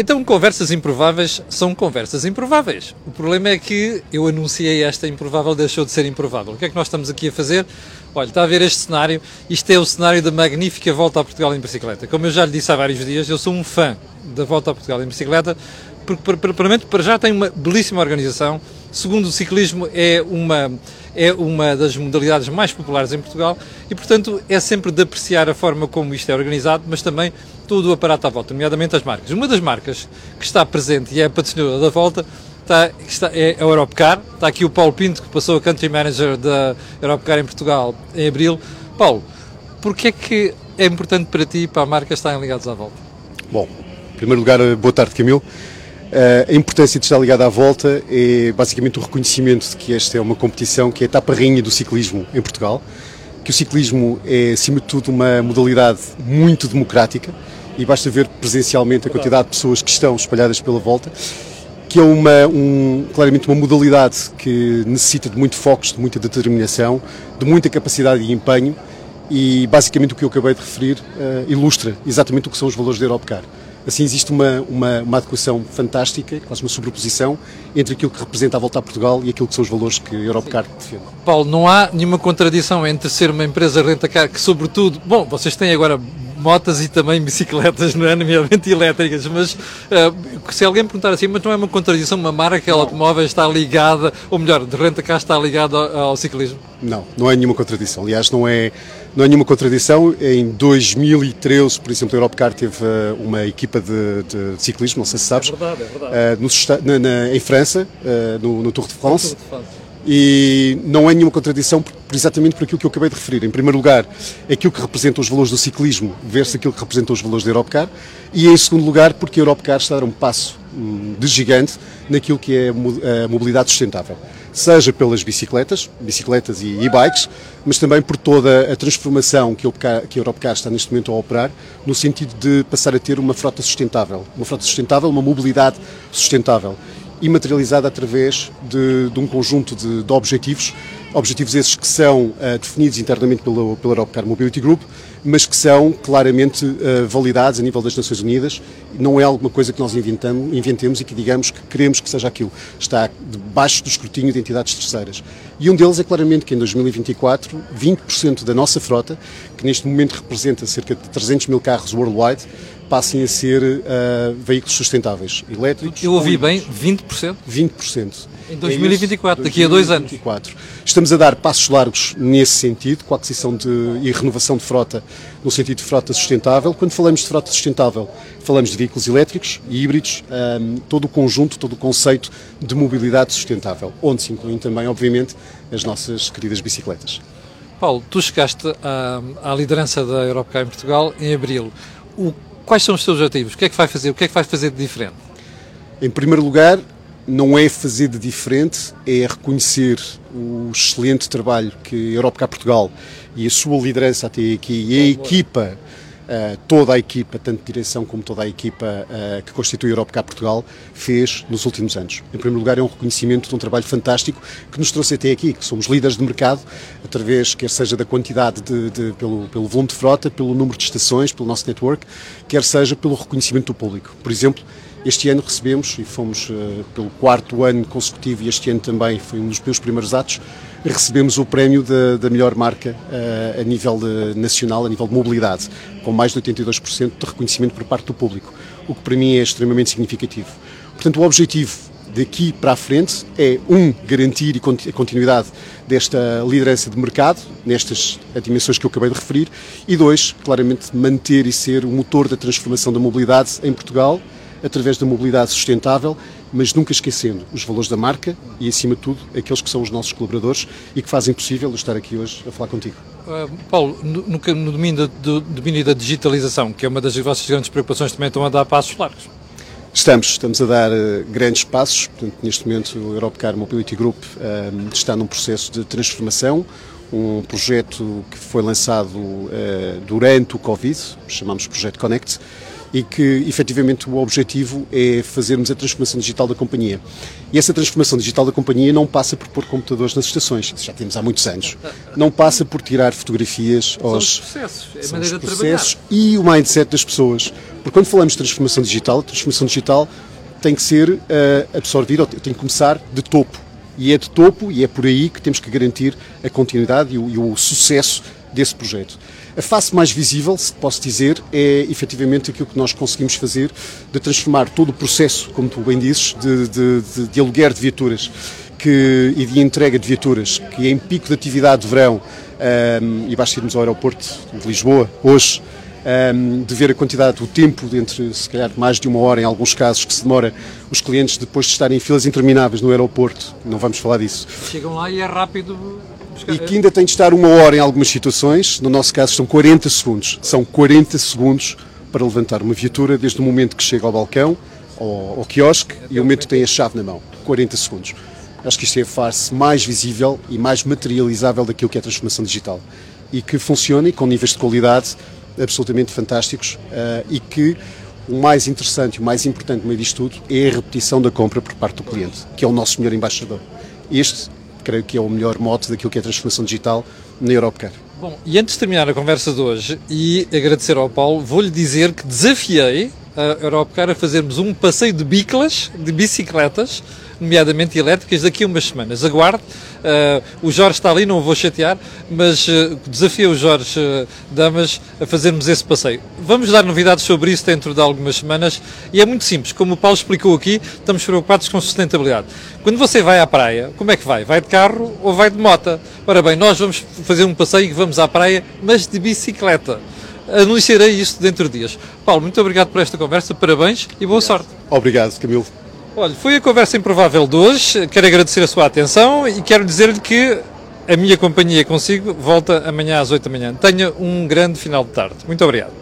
Então, conversas improváveis são conversas improváveis. O problema é que eu anunciei esta improvável, deixou de ser improvável. O que é que nós estamos aqui a fazer? Olha, está a ver este cenário? Isto é o cenário da magnífica volta a Portugal em bicicleta. Como eu já lhe disse há vários dias, eu sou um fã da volta a Portugal em bicicleta, porque, primeiramente, para já tem uma belíssima organização. Segundo, o ciclismo é uma, é uma das modalidades mais populares em Portugal e, portanto, é sempre de apreciar a forma como isto é organizado, mas também todo o aparato à volta, nomeadamente as marcas. Uma das marcas que está presente e é patrocinadora da volta está, está, é a Europcar. Está aqui o Paulo Pinto, que passou a Country Manager da Europcar em Portugal em abril. Paulo, porquê é que é importante para ti e para a marca estarem ligados à volta? Bom, em primeiro lugar, boa tarde, Camilo. Eh, a importância de estar ligado à volta é basicamente o reconhecimento de que esta é uma competição que é a etapa rainha do ciclismo em Portugal, que o ciclismo é, acima de tudo, uma modalidade muito democrática, e basta ver presencialmente a quantidade de pessoas que estão espalhadas pela volta, que é uma, um, claramente uma modalidade que necessita de muito foco, de muita determinação, de muita capacidade e empenho e basicamente o que eu acabei de referir uh, ilustra exatamente o que são os valores da Europcar. Assim existe uma, uma, uma adequação fantástica, quase uma sobreposição, entre aquilo que representa a volta a Portugal e aquilo que são os valores que a Europcar defende. Paulo, não há nenhuma contradição entre ser uma empresa renta-car que, sobretudo, bom, vocês têm agora motas e também bicicletas, não é? Nomeadamente elétricas, mas uh, se alguém perguntar assim, mas não é uma contradição, uma marca não. automóvel está ligada, ou melhor, de renta cá está ligada ao, ao, ciclismo? Não, não é nenhuma contradição. Aliás, não é, não é nenhuma contradição. Em 2013, por exemplo, a Europcar teve uh, uma equipa de, de, ciclismo, não sei se sabes, é verdade, é verdade. Uh, no, na, na, em França, no, no Tour de France. Tour de France e não é nenhuma contradição por, exatamente por aquilo que eu acabei de referir. Em primeiro lugar, aquilo que representa os valores do ciclismo versus aquilo que representa os valores da Europcar e em segundo lugar, porque a Europcar está a dar um passo hum, de gigante naquilo que é a mobilidade sustentável. Seja pelas bicicletas, bicicletas e e-bikes, mas também por toda a transformação que a Europcar está neste momento a operar, no sentido de passar a ter uma frota sustentável. Uma frota sustentável, uma mobilidade sustentável e materializada através de, de um conjunto de, de, objetivos, objetivos esses que são uh, definidos internamente pela, pela Europcar Mobility Group, mas que são claramente uh, validados a nível das Nações Unidas. Não é alguma coisa que nós inventamos, inventemos e que digamos que queremos que seja aquilo. Está debaixo do escrutínio de entidades terceiras. E um deles é claramente que em 2024, 20% da nossa frota, que neste momento representa cerca de 300 mil carros worldwide, passem a ser uh, veículos sustentáveis, elétricos. Eu ouvi bem, 20%? 20%. Em 2024, é daqui a dois anos. Estamos a dar passos largos nesse sentido, com a aquisição de, e renovação de frota, no sentido de frota sustentável. Quando falamos de frota sustentável, falamos de veículos elétricos e híbridos, um, todo o conjunto, todo o conceito de mobilidade sustentável, onde se incluem também, obviamente, as nossas queridas bicicletas. Paulo, tu chegaste à, à liderança da Europcar em Portugal em abril. O Quais são os seus objetivos? O que é que vai fazer? O que é que vai fazer de diferente? Em primeiro lugar, não é fazer de diferente, é reconhecer o excelente trabalho que a Europa Portugal e a sua liderança até aqui e a equipa toda a equipa, tanto direção como toda a equipa uh, que constitui a Europa Cá Portugal, fez nos últimos anos. Em primeiro lugar, é um reconhecimento de um trabalho fantástico que nos trouxe até aqui, que somos líderes de mercado, através, quer seja da quantidade, de, de, pelo, pelo volume de frota, pelo número de estações, pelo nosso network, quer seja pelo reconhecimento do público. Por exemplo, este ano recebemos, e fomos uh, pelo quarto ano consecutivo, e este ano também foi um dos meus primeiros atos, recebemos o prémio da, da melhor marca uh, a nível de, nacional, a nível de mobilidade, com mais de 82% de reconhecimento por parte do público, o que para mim é extremamente significativo. Portanto, o objetivo daqui para a frente é, um, garantir a continuidade desta liderança de mercado, nestas dimensões que eu acabei de referir, e dois, claramente manter e ser o motor da transformação da mobilidade em Portugal através da mobilidade sustentável, mas nunca esquecendo os valores da marca e, acima de tudo, aqueles que são os nossos colaboradores e que fazem possível estar aqui hoje a falar contigo. Uh, Paulo, no, no domínio, do, domínio da digitalização, que é uma das vossas grandes preocupações, também estão a dar passos largos. Estamos, estamos a dar uh, grandes passos. Portanto, neste momento, o Europcar Mobility Group uh, está num processo de transformação, um projeto que foi lançado uh, durante o Covid, chamamos Projeto Connect, e que efetivamente o objetivo é fazermos a transformação digital da companhia. E essa transformação digital da companhia não passa por pôr computadores nas estações, isso já temos há muitos anos. Não passa por tirar fotografias aos São os processos, é a são maneira os de processos trabalhar. e o mindset das pessoas. Porque quando falamos de transformação digital, a transformação digital tem que ser eh, absorvida, tem que começar de topo. E é de topo e é por aí que temos que garantir a continuidade e o, e o sucesso desse projeto. A face mais visível, se posso dizer, é efetivamente aquilo que nós conseguimos fazer de transformar todo o processo, como tu bem dizes, de, de, de, de aluguer de viaturas que, e de entrega de viaturas, que em pico de atividade de verão, ehm, e basta irmos ao aeroporto de Lisboa hoje, ehm, de ver a quantidade, o tempo entre, se calhar, mais de uma hora em alguns casos, que se demora os clientes depois de estarem em filas intermináveis no aeroporto, não vamos falar disso, Chegam lá e é rápido. E que ainda tem de estar uma hora em algumas situações, no nosso caso são 40 segundos. São 40 segundos para levantar uma viatura desde o momento que chega ao balcão, ao, ao quiosque, e o momento que tem a chave na mão. 40 segundos. Acho que isto é a face mais visível e mais materializável daquilo que é a transformação digital. E que funciona e com níveis de qualidade absolutamente fantásticos eh, e que o mais interessante e o mais importante no meio disto tudo é a repetição da compra por parte do cliente, que é o nosso melhor embaixador. Este, creio que é o melhor mote daquilo que é a transformação digital na Europcar. Bom, e antes de terminar a conversa de hoje e agradecer ao Paulo, vou-lhe dizer que desafiei a Europcar a fazermos um passeio de biclas, de bicicletas, nomeadamente elétricas, daqui a umas semanas. Aguarde, uh, o Jorge está ali, não o vou chatear, mas uh, desafio o Jorge uh, Damas a fazermos esse passeio. Vamos dar novidades sobre isso dentro de algumas semanas e é muito simples, como o Paulo explicou aqui, estamos preocupados com sustentabilidade. Quando você vai à praia, como é que vai? Vai de carro ou vai de moto? Ora bem, nós vamos fazer um passeio e vamos à praia, mas de bicicleta. Anunciarei isto dentro de dias. Paulo, muito obrigado por esta conversa, parabéns e boa sorte. Obrigado, Camilo. Olha, foi a conversa improvável de hoje. Quero agradecer a sua atenção e quero dizer-lhe que a minha companhia consigo volta amanhã às 8 da manhã. Tenha um grande final de tarde. Muito obrigado.